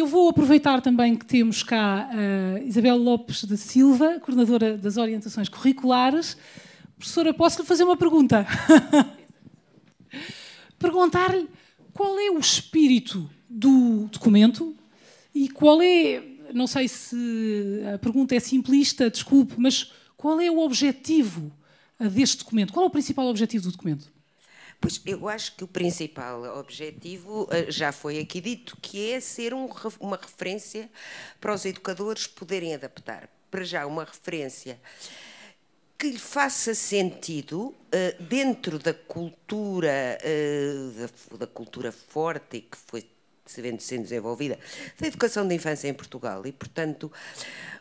Eu vou aproveitar também que temos cá a Isabel Lopes da Silva, coordenadora das orientações curriculares. Professora, posso lhe fazer uma pergunta? Perguntar-lhe qual é o espírito do documento e qual é, não sei se a pergunta é simplista, desculpe, mas qual é o objetivo deste documento? Qual é o principal objetivo do documento? Pois eu acho que o principal objetivo eh, já foi aqui dito, que é ser um, uma referência para os educadores poderem adaptar. Para já, uma referência que lhe faça sentido uh, dentro da cultura, uh, da, cultura forte e que foi sendo, sendo desenvolvida, da educação da infância em Portugal. E, portanto,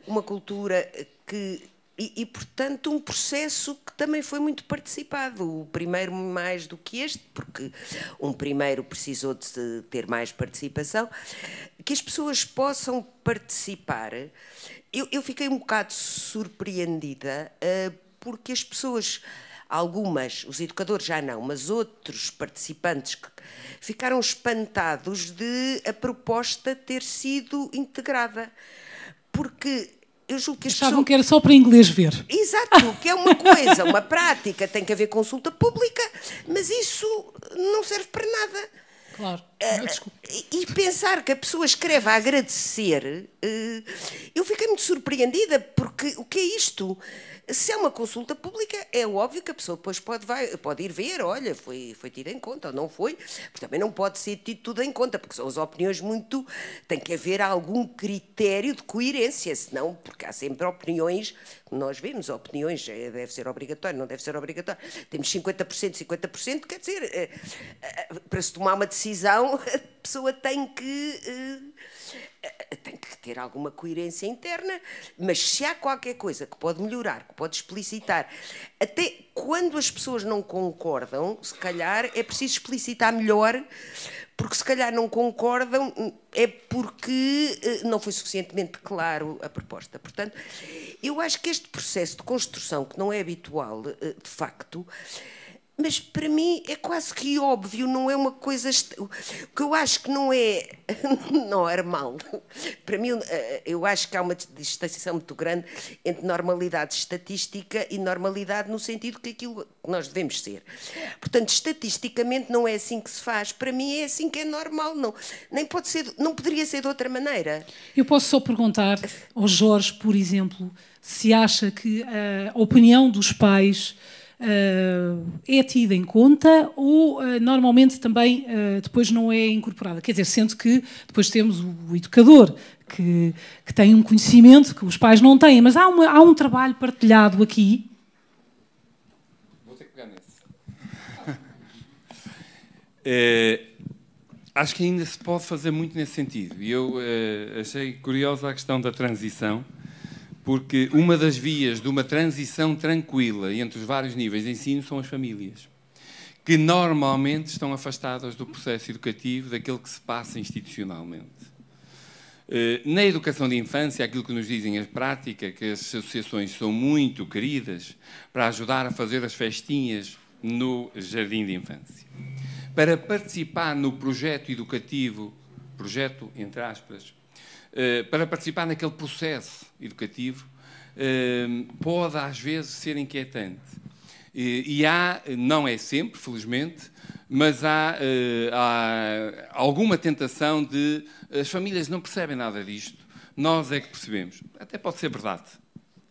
uma cultura que e, e, portanto, um processo que também foi muito participado. O primeiro, mais do que este, porque um primeiro precisou de ter mais participação, que as pessoas possam participar. Eu, eu fiquei um bocado surpreendida, uh, porque as pessoas algumas, os educadores já não, mas outros participantes ficaram espantados de a proposta ter sido integrada. Porque eu julgo que as Achavam pessoas... que era só para inglês ver. Exato, que é uma coisa, uma prática, tem que haver consulta pública, mas isso não serve para nada. Claro. Uh, e pensar que a pessoa escreve a agradecer, uh, eu fiquei muito surpreendida, porque o que é isto? Se é uma consulta pública, é óbvio que a pessoa depois pode, vai, pode ir ver, olha, foi, foi tido em conta ou não foi, porque também não pode ser tido tudo em conta, porque são as opiniões muito. tem que haver algum critério de coerência, senão, porque há sempre opiniões, nós vemos, opiniões, é, deve ser obrigatório, não deve ser obrigatório. Temos 50%, 50%, quer dizer, eh, eh, para se tomar uma decisão, a pessoa tem que eh, tem que ter alguma coerência interna, mas se há qualquer coisa que pode melhorar, que pode explicitar, até quando as pessoas não concordam, se calhar é preciso explicitar melhor, porque se calhar não concordam é porque eh, não foi suficientemente claro a proposta. Portanto, eu acho que este processo de construção, que não é habitual, eh, de facto, mas para mim é quase que óbvio, não é uma coisa. Que eu acho que não é normal. Para mim, eh, eu acho que há uma distanciação muito grande entre normalidade estatística e normalidade no sentido que aquilo que nós devemos ser. Portanto, estatisticamente não é assim que se faz. Para mim é assim que é normal. Não, nem pode ser, não poderia ser de outra maneira. Eu posso só perguntar ao Jorge, por exemplo, se acha que a opinião dos pais é tida em conta ou uh, normalmente também uh, depois não é incorporada? Quer dizer, sendo que depois temos o, o educador que, que, tem um conhecimento que os pais não têm, mas há, uma, há um trabalho partilhado aqui. Vou ter que pegar nesse. é, acho que ainda se pode fazer muito nesse sentido. E eu achei curiosa a questão da transição porque uma das vias de uma transição tranquila entre os vários níveis de ensino são as famílias, que normalmente estão afastadas do processo educativo, daquilo que se passa institucionalmente. Eh, na educação de infância, aquilo que nos dizem as práticas, que as associações são muito queridas para ajudar a fazer as festinhas no jardim de infância. Para participar no projeto educativo, projeto entre aspas, para participar naquele processo educativo eh, pode às vezes ser inquietante. E há, não é sempre, felizmente, mas há, eh, há alguma tentação de as famílias não percebem nada disto, nós é que percebemos. Até pode ser verdade.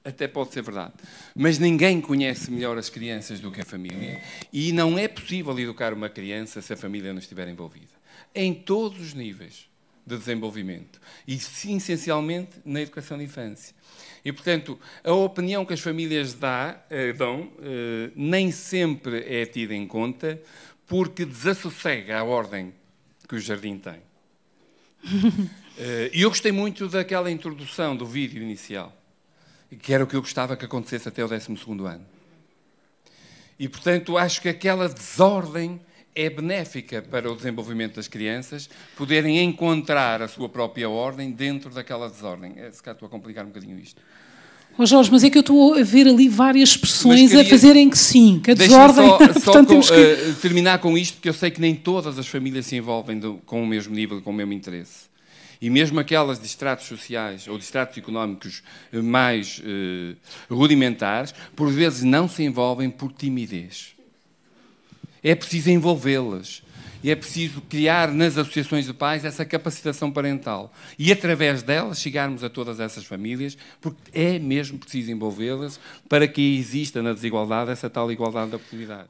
Até pode ser verdade. Mas ninguém conhece melhor as crianças do que a família. E não é possível educar uma criança se a família não estiver envolvida. Em todos os níveis de desenvolvimento. E, essencialmente, na educação de infância. E, portanto, a opinião que as famílias dá, eh, dão eh, nem sempre é tida em conta, porque desassossega a ordem que o jardim tem. Eh, e eu gostei muito daquela introdução do vídeo inicial, que era o que eu gostava que acontecesse até o 12 ano. E, portanto, acho que aquela desordem é benéfica para o desenvolvimento das crianças poderem encontrar a sua própria ordem dentro daquela desordem. É, se calhar estou a complicar um bocadinho isto. Oh Jorge, mas é que eu estou a ver ali várias expressões queria... a fazerem que sim, que a desordem. Só, só com, que... uh, terminar com isto, porque eu sei que nem todas as famílias se envolvem do, com o mesmo nível, com o mesmo interesse. E mesmo aquelas de estratos sociais ou de estratos económicos eh, mais eh, rudimentares, por vezes não se envolvem por timidez. É preciso envolvê-las. E é preciso criar nas associações de pais essa capacitação parental. E através delas chegarmos a todas essas famílias, porque é mesmo preciso envolvê-las para que exista na desigualdade essa tal igualdade de oportunidade.